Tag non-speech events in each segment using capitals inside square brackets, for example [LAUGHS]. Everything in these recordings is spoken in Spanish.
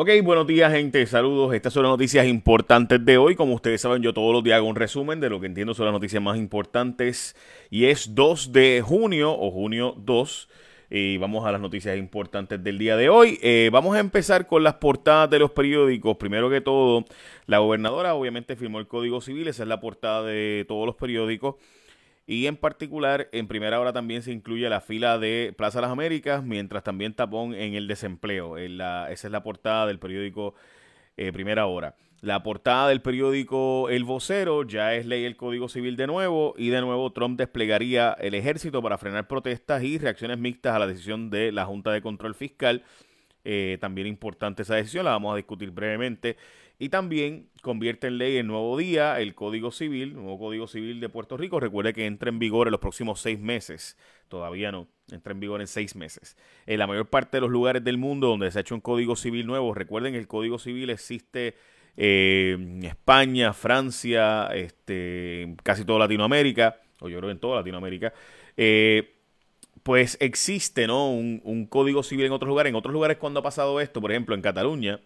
Ok, buenos días gente, saludos. Estas son las noticias importantes de hoy. Como ustedes saben, yo todos los días hago un resumen de lo que entiendo son las noticias más importantes. Y es 2 de junio o junio 2. Y vamos a las noticias importantes del día de hoy. Eh, vamos a empezar con las portadas de los periódicos. Primero que todo, la gobernadora obviamente firmó el Código Civil. Esa es la portada de todos los periódicos. Y en particular, en primera hora también se incluye la fila de Plaza Las Américas, mientras también tapón en el desempleo. esa es la portada del periódico eh, Primera Hora. La portada del periódico El Vocero ya es ley el Código Civil de nuevo y de nuevo Trump desplegaría el ejército para frenar protestas y reacciones mixtas a la decisión de la Junta de Control Fiscal. Eh, también importante esa decisión, la vamos a discutir brevemente. Y también convierte en ley el nuevo día, el Código Civil, el nuevo Código Civil de Puerto Rico. Recuerde que entra en vigor en los próximos seis meses. Todavía no, entra en vigor en seis meses. En la mayor parte de los lugares del mundo donde se ha hecho un Código Civil nuevo, recuerden que el Código Civil existe eh, en España, Francia, este, casi toda Latinoamérica, o yo creo en toda Latinoamérica. Eh, pues existe ¿no? Un, un, código civil en otros lugares. En otros lugares cuando ha pasado esto, por ejemplo en Cataluña,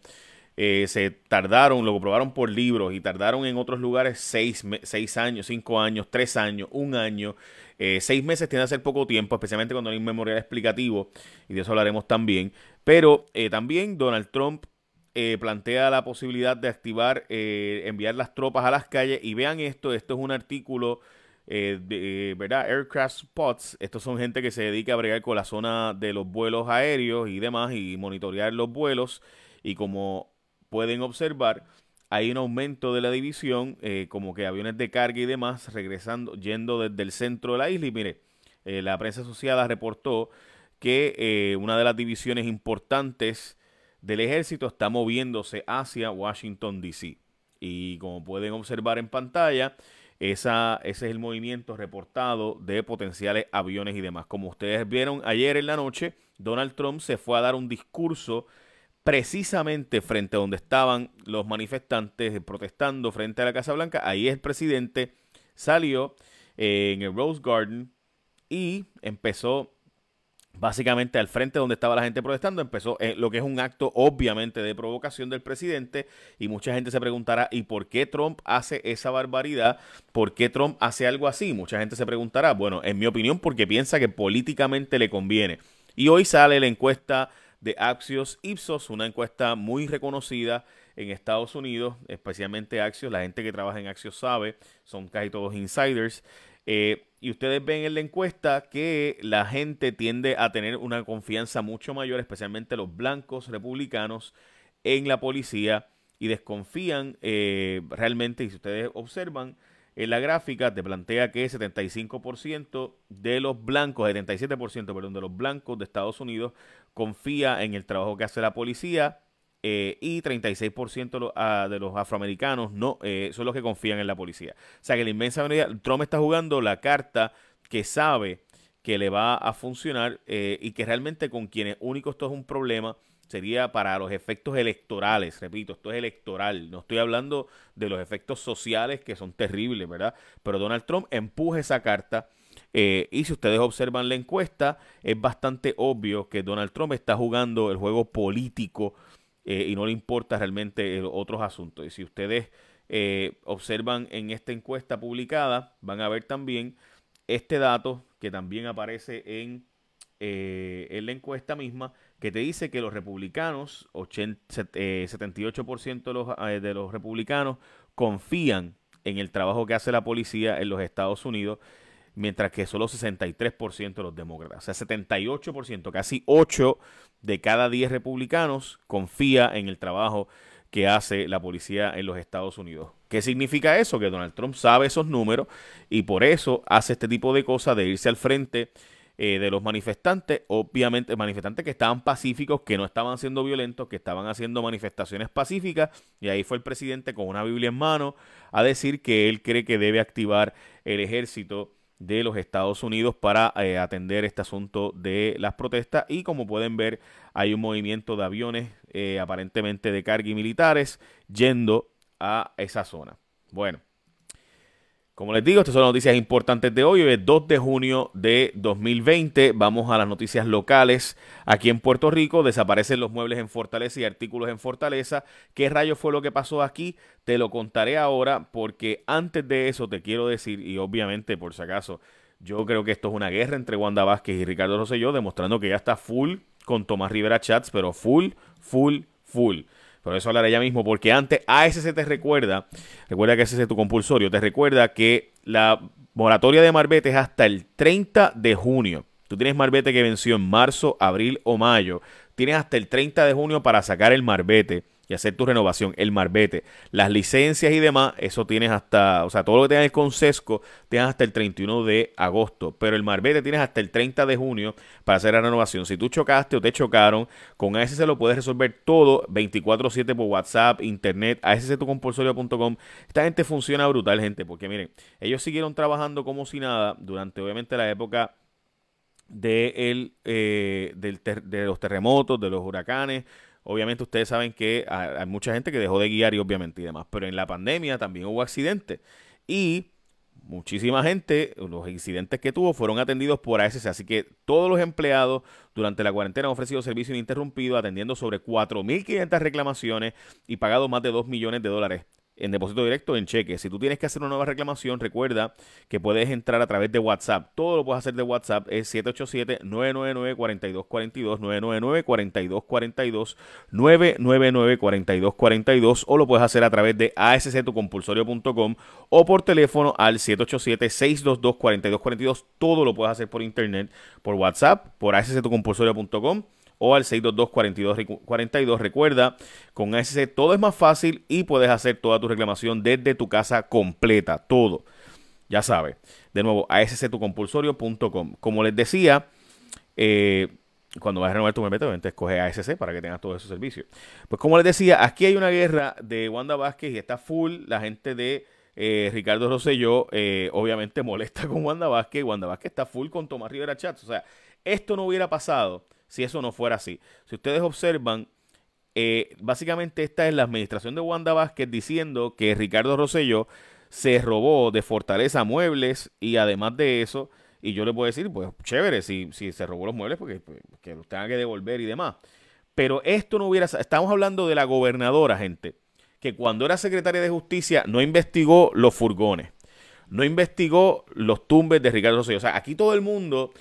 eh, se tardaron, lo probaron por libros y tardaron en otros lugares seis, seis años, cinco años, tres años, un año. Eh, seis meses tiene que ser poco tiempo, especialmente cuando hay un memorial explicativo, y de eso hablaremos también. Pero eh, también Donald Trump plantea la posibilidad de activar, enviar las tropas a las calles. Y vean esto, esto es un artículo de, ¿verdad? Aircraft Spots. Estos son gente que se dedica a bregar con la zona de los vuelos aéreos y demás y monitorear los vuelos. Y como pueden observar, hay un aumento de la división, eh, como que aviones de carga y demás, regresando, yendo desde el centro de la isla. Y mire, eh, la prensa asociada reportó que eh, una de las divisiones importantes del ejército está moviéndose hacia Washington, D.C. Y como pueden observar en pantalla, esa, ese es el movimiento reportado de potenciales aviones y demás. Como ustedes vieron ayer en la noche, Donald Trump se fue a dar un discurso precisamente frente a donde estaban los manifestantes protestando frente a la Casa Blanca. Ahí el presidente salió eh, en el Rose Garden y empezó básicamente al frente donde estaba la gente protestando, empezó eh, lo que es un acto obviamente de provocación del presidente y mucha gente se preguntará, ¿y por qué Trump hace esa barbaridad? ¿Por qué Trump hace algo así? Mucha gente se preguntará, bueno, en mi opinión porque piensa que políticamente le conviene. Y hoy sale la encuesta de Axios Ipsos, una encuesta muy reconocida en Estados Unidos, especialmente Axios, la gente que trabaja en Axios sabe, son casi todos insiders. Eh, y ustedes ven en la encuesta que la gente tiende a tener una confianza mucho mayor, especialmente los blancos republicanos, en la policía y desconfían eh, realmente, y si ustedes observan, en la gráfica te plantea que 75% de los blancos, 77% perdón, de los blancos de Estados Unidos confía en el trabajo que hace la policía eh, y 36% ah, de los afroamericanos no eh, son los que confían en la policía. O sea que la inmensa mayoría, Trump está jugando la carta que sabe que le va a funcionar eh, y que realmente con quienes únicos esto es un problema sería para los efectos electorales, repito, esto es electoral, no estoy hablando de los efectos sociales que son terribles, ¿verdad? Pero Donald Trump empuja esa carta eh, y si ustedes observan la encuesta, es bastante obvio que Donald Trump está jugando el juego político eh, y no le importa realmente otros asuntos. Y si ustedes eh, observan en esta encuesta publicada, van a ver también este dato que también aparece en, en la encuesta misma, que te dice que los republicanos, 78% de los, eh, de los republicanos confían en el trabajo que hace la policía en los Estados Unidos, mientras que solo 63% de los demócratas. O sea, 78%, casi 8 de cada 10 republicanos confía en el trabajo que hace la policía en los Estados Unidos. ¿Qué significa eso? Que Donald Trump sabe esos números y por eso hace este tipo de cosas de irse al frente eh, de los manifestantes, obviamente manifestantes que estaban pacíficos, que no estaban siendo violentos, que estaban haciendo manifestaciones pacíficas, y ahí fue el presidente con una Biblia en mano a decir que él cree que debe activar el ejército de los Estados Unidos para eh, atender este asunto de las protestas y como pueden ver hay un movimiento de aviones eh, aparentemente de carga y militares yendo a esa zona. Bueno, Como les digo, estas son las noticias importantes de hoy. Hoy es 2 de junio de 2020. Vamos a las noticias locales. Aquí en Puerto Rico desaparecen los muebles en Fortaleza y artículos en Fortaleza. ¿Qué rayo fue lo que pasó aquí? Te lo contaré ahora porque antes de eso te quiero decir, y obviamente por si acaso, yo creo que esto es una guerra entre Wanda Vázquez y Ricardo Rosselló, demostrando que ya está full con Tomás Rivera Chats, pero full, full, full. Por eso hablaré ya mismo, porque antes ASC te recuerda, recuerda que ese es tu compulsorio, te recuerda que la moratoria de Marbete es hasta el 30 de junio. Tú tienes Marbete que venció en marzo, abril o mayo. Tienes hasta el 30 de junio para sacar el Marbete y hacer tu renovación, el marbete, las licencias y demás, eso tienes hasta, o sea, todo lo que tengas con sesco, tienes hasta el 31 de agosto, pero el marbete tienes hasta el 30 de junio para hacer la renovación. Si tú chocaste o te chocaron, con ASC lo puedes resolver todo 24/7 por WhatsApp, internet, asctucompulsorio.com. Esta gente funciona brutal, gente, porque miren, ellos siguieron trabajando como si nada durante obviamente la época de, el, eh, de los terremotos, de los huracanes, Obviamente ustedes saben que hay mucha gente que dejó de guiar y obviamente y demás, pero en la pandemia también hubo accidentes y muchísima gente, los incidentes que tuvo fueron atendidos por ASC, así que todos los empleados durante la cuarentena han ofrecido servicio ininterrumpido atendiendo sobre 4.500 reclamaciones y pagado más de 2 millones de dólares en depósito directo en cheque. Si tú tienes que hacer una nueva reclamación, recuerda que puedes entrar a través de WhatsApp. Todo lo puedes hacer de WhatsApp. Es 787-999-4242, 999-4242, 999-4242 o lo puedes hacer a través de asctucompulsorio.com o por teléfono al 787-622-4242. Todo lo puedes hacer por internet, por WhatsApp, por asctucompulsorio.com o al 622-4242. Recuerda, con ASC todo es más fácil y puedes hacer toda tu reclamación desde tu casa completa, todo. Ya sabes. De nuevo, asctucompulsorio.com. Como les decía, eh, cuando vas a renovar tu membete, obviamente escoge ASC para que tengas todos esos servicios. Pues como les decía, aquí hay una guerra de Wanda Vázquez y está full la gente de eh, Ricardo Rosselló, eh, obviamente molesta [LAUGHS] con Wanda Vázquez. Wanda Vázquez está full con Tomás Rivera Chats. O sea, esto no hubiera pasado si eso no fuera así. Si ustedes observan, eh, básicamente esta es la administración de Wanda Vázquez diciendo que Ricardo Rosselló se robó de Fortaleza muebles y además de eso, y yo le puedo decir, pues chévere, si, si se robó los muebles, porque pues, que los tenga que devolver y demás. Pero esto no hubiera, estamos hablando de la gobernadora, gente, que cuando era secretaria de justicia no investigó los furgones, no investigó los tumbes de Ricardo Rosselló. O sea, aquí todo el mundo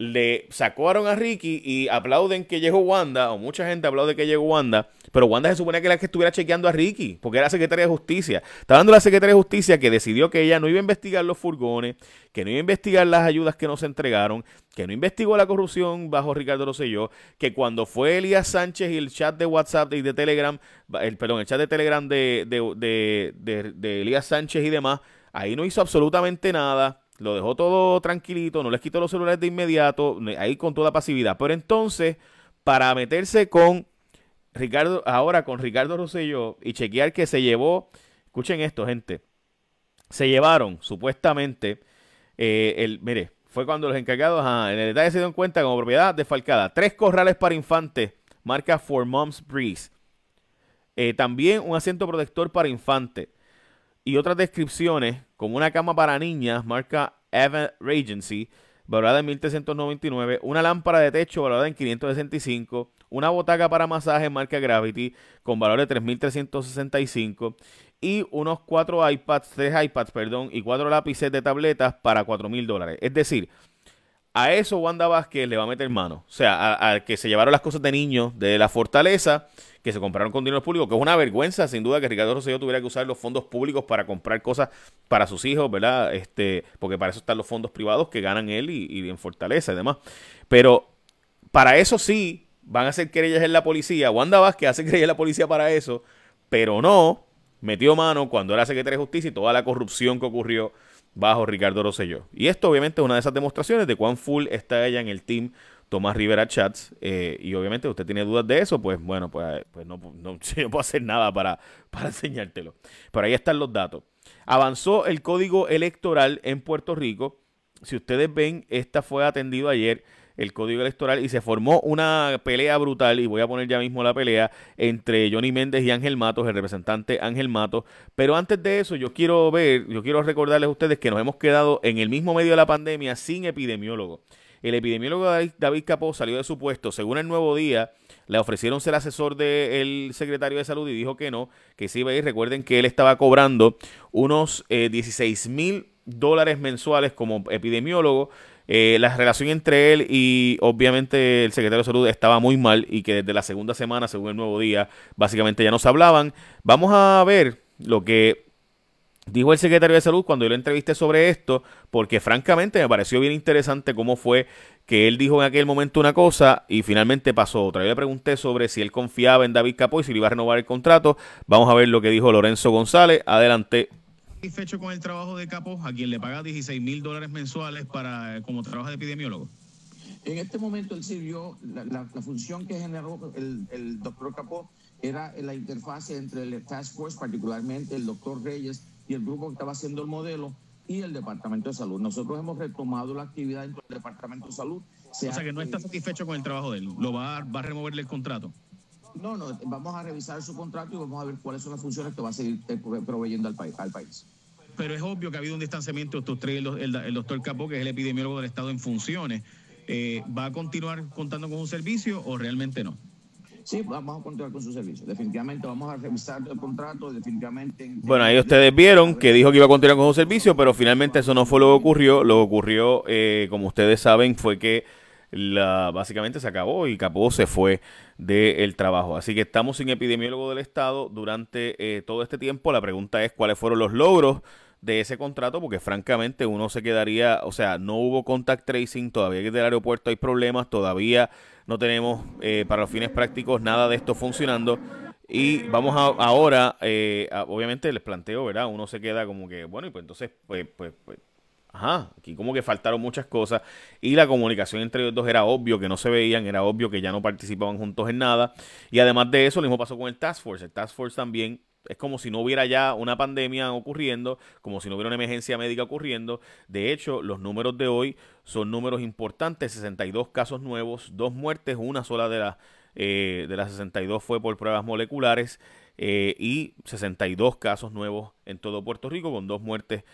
le sacaron a Ricky y aplauden que llegó Wanda, o mucha gente aplaude que llegó Wanda, pero Wanda se supone que era la que estuviera chequeando a Ricky, porque era secretaria de justicia. Está dando la secretaria de justicia que decidió que ella no iba a investigar los furgones, que no iba a investigar las ayudas que no se entregaron, que no investigó la corrupción bajo Ricardo Rosselló, que cuando fue Elías Sánchez y el chat de WhatsApp y de Telegram, el, perdón, el chat de Telegram de, de, de, de Elías Sánchez y demás, ahí no hizo absolutamente nada lo dejó todo tranquilito, no les quitó los celulares de inmediato, ahí con toda pasividad. Pero entonces, para meterse con Ricardo, ahora con Ricardo Rosselló y chequear que se llevó, escuchen esto, gente, se llevaron supuestamente, eh, el, mire, fue cuando los encargados en el detalle se dieron cuenta como propiedad desfalcada, tres corrales para infantes, marca For Moms Breeze, eh, también un asiento protector para infantes y otras descripciones como una cama para niñas, marca Evan Regency, valorada en 1399, una lámpara de techo valorada en 565, una botaca para masaje marca Gravity con valor de 3365 y unos cuatro iPads, tres iPads, perdón, y cuatro lápices de tabletas para 4000 dólares. Es decir, a eso Wanda Vázquez le va a meter mano. O sea, a, que se llevaron las cosas de niños de la fortaleza, que se compraron con dinero público, que es una vergüenza, sin duda, que Ricardo Rosselló tuviera que usar los fondos públicos para comprar cosas para sus hijos, ¿verdad? Este, porque para eso están los fondos privados que ganan él y, y en fortaleza y demás. Pero para eso sí, van a hacer querellas en la policía. Wanda Vázquez hace querellas en la policía para eso, pero no metió mano cuando era secretaria de justicia y toda la corrupción que ocurrió bajo Ricardo Rosselló. Y esto obviamente es una de esas demostraciones de cuán full está ella en el team Tomás Rivera Chats. Eh, y obviamente usted tiene dudas de eso, pues bueno, pues, pues no, [LAUGHS] no, puedo hacer nada para, para enseñártelo. Pero ahí están los datos. Avanzó el código electoral en Puerto Rico. Si ustedes ven, esta fue atendido ayer. El código electoral y se formó una pelea brutal, y voy a poner ya mismo la pelea, entre Johnny Méndez y Ángel Matos, el representante Ángel Matos. Pero antes de eso, yo quiero ver, yo quiero recordarles a ustedes que nos hemos quedado en el mismo medio de la pandemia sin epidemiólogo. El epidemiólogo David Capó salió de su puesto, según el nuevo día, le ofrecieron ser asesor del secretario de salud y dijo que no, que sí iba a ir. Recuerden que él estaba cobrando unos 16 eh, mil dólares mensuales como epidemiólogo. Eh, la relación entre él y obviamente el secretario de salud estaba muy mal y que desde la segunda semana, según el nuevo día, básicamente ya no se hablaban. Vamos a ver lo que dijo el secretario de salud cuando yo le entrevisté sobre esto, porque francamente me pareció bien interesante cómo fue que él dijo en aquel momento una cosa y finalmente pasó otra. Yo le pregunté sobre si él confiaba en David Capó y si le iba a renovar el contrato. Vamos a ver lo que dijo Lorenzo González. Adelante satisfecho con el trabajo de Capó, a quien le paga 16 mil dólares mensuales para como trabajo de epidemiólogo? En este momento él sirvió, la, función que generó el, doctor Capó era la interfase entre el Task Force, particularmente el doctor Reyes y el grupo que estaba haciendo el modelo y el Departamento de Salud. Nosotros hemos retomado la actividad dentro del Departamento de Salud. o sea que no está satisfecho con el trabajo de él. ¿Lo va a, va a removerle el contrato? No, no, vamos a revisar su contrato y vamos a ver cuáles son las funciones que va a seguir eh, proveyendo al, país. Pero es obvio que ha habido un distanciamiento de estos tres, el, doctor Capó, que es el epidemiólogo del Estado en funciones. Eh, ¿Va a continuar contando con un servicio o realmente no? Sí, vamos a continuar con su servicio. Definitivamente vamos a revisar el contrato, definitivamente. Bueno, ahí ustedes vieron que dijo que iba a continuar con su servicio, pero finalmente eso no fue lo que ocurrió. Lo que ocurrió, eh, como ustedes saben, fue que la, básicamente se acabó y Capó se fue del trabajo. Así que estamos sin epidemiólogo del Estado durante eh, todo este tiempo. La pregunta es cuáles fueron los logros de ese contrato, porque francamente uno se quedaría, o sea, no hubo contact tracing, todavía que el aeropuerto hay problemas, todavía no tenemos eh, para los fines prácticos nada de esto funcionando. Y vamos a, ahora, eh, obviamente les planteo, ¿verdad? Uno se queda como que, bueno, y pues entonces, pues, pues, pues Ajá, aquí como que faltaron muchas cosas y la comunicación entre ellos dos era obvio que no se veían, era obvio que ya no participaban juntos en nada. Y además de eso, lo mismo pasó con el Task Force. El Task Force también es como si no hubiera ya una pandemia ocurriendo, como si no hubiera una emergencia médica ocurriendo. De hecho, los números de hoy son números importantes, 62 casos nuevos, dos muertes, una sola de, las eh, de las 62 fue por pruebas moleculares eh, y 62 casos nuevos en todo Puerto Rico con dos muertes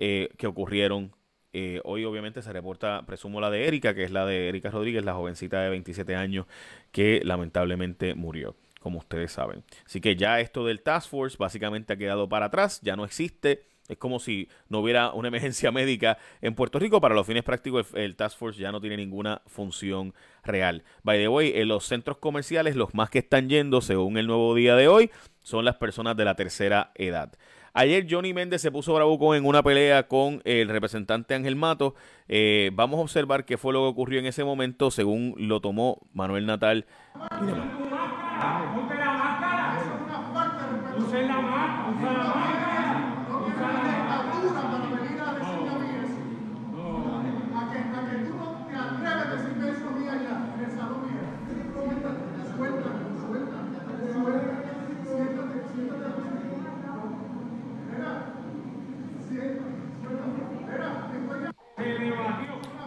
eh, que ocurrieron. Eh, hoy obviamente se reporta, presumo la de Erika, que es la de Erika Rodríguez, la jovencita de 27 años que lamentablemente murió, como ustedes saben. Así que ya esto del Task Force básicamente ha quedado para atrás, ya no existe. Es como si no hubiera una emergencia médica en Puerto Rico. Para los fines prácticos, el, Task Force ya no tiene ninguna función real. By the way, en los centros comerciales, los más que están yendo, según el nuevo día de hoy, son las personas de la tercera edad. Ayer Johnny Méndez se puso bravucón en una pelea con el representante Ángel Mato. Eh, vamos a observar qué fue lo que ocurrió en ese momento según lo tomó Manuel Natal.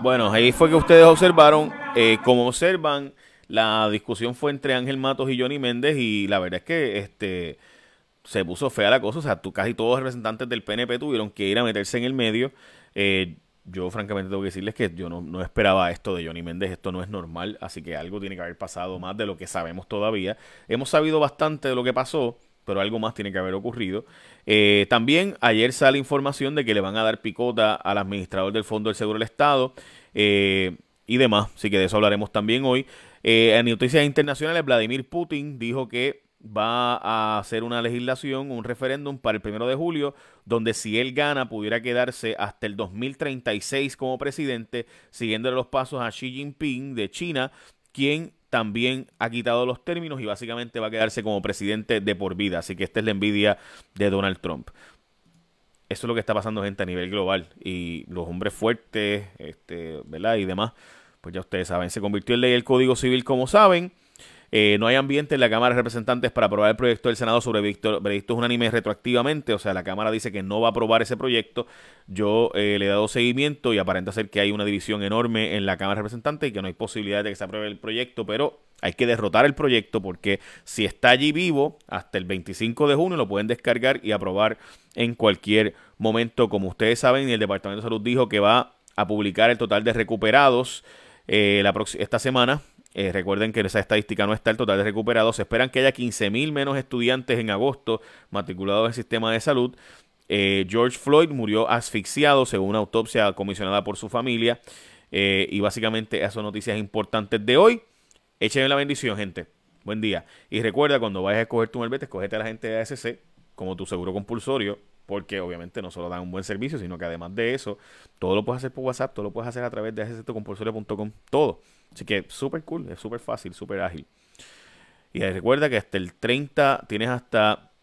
Bueno, ahí fue que ustedes observaron, eh, como observan, la discusión fue entre Ángel Matos y Johnny Méndez y la verdad es que este se puso fea la cosa, o sea, tú, casi todos los representantes del PNP tuvieron que ir a meterse en el medio. Eh, yo francamente tengo que decirles que yo no, no, esperaba esto de Johnny Méndez, esto no es normal, así que algo tiene que haber pasado más de lo que sabemos todavía. Hemos sabido bastante de lo que pasó, pero algo más tiene que haber ocurrido. Eh, también ayer sale información de que le van a dar picota al administrador del Fondo del Seguro del Estado eh, y demás, así que de eso hablaremos también hoy. Eh, en noticias internacionales, Vladimir Putin dijo que va a hacer una legislación, un referéndum para el primero de julio, donde si él gana pudiera quedarse hasta el 2036 como presidente, siguiendo los pasos a Xi Jinping de China, quien también ha quitado los términos y básicamente va a quedarse como presidente de por vida. Así que esta es la envidia de Donald Trump. Eso es lo que está pasando, gente, a nivel global. Y los hombres fuertes, este, ¿verdad? Y demás, pues ya ustedes saben, se convirtió en ley el Código Civil, como saben. Eh, no hay ambiente en la Cámara de Representantes para aprobar el proyecto del Senado sobre veredictos unánimes retroactivamente. O sea, la Cámara dice que no va a aprobar ese proyecto. Yo eh, le he dado seguimiento y aparenta ser que hay una división enorme en la Cámara de Representantes y que no hay posibilidad de que se apruebe el proyecto, pero hay que derrotar el proyecto porque si está allí vivo hasta el 25 de junio lo pueden descargar y aprobar en cualquier momento. Como ustedes saben, el Departamento de Salud dijo que va a publicar el total de recuperados eh, la esta semana. Eh, recuerden que esa estadística no está el total de recuperados. Se esperan que haya 15.000 menos estudiantes en agosto matriculados en el sistema de salud. Eh, George Floyd murió asfixiado según una autopsia comisionada por su familia. y básicamente esas son noticias importantes de hoy. Échenme la bendición, gente. Buen día. Y recuerda, cuando vayas a escoger tu malvete, escogete a la gente de ASC como tu seguro compulsorio porque obviamente no solo dan un buen servicio, sino que además de eso, todo lo puedes hacer por WhatsApp, todo lo puedes hacer a través de compulsorio.com, todo. Así que súper cool, es súper fácil, súper ágil. Y recuerda que hasta el 30, tienes hasta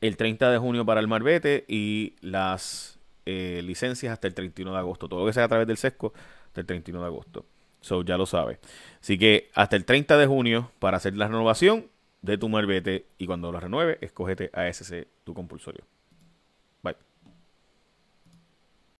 el 30 de junio para el Marbete y las eh, licencias hasta el 31 de agosto. Todo lo que sea a través del SESCO hasta el 31 de agosto. So, ya lo sabes. Así que hasta el 30 de junio para hacer la renovación de tu Marbete y cuando lo renueve, escógete ASC tu compulsorio.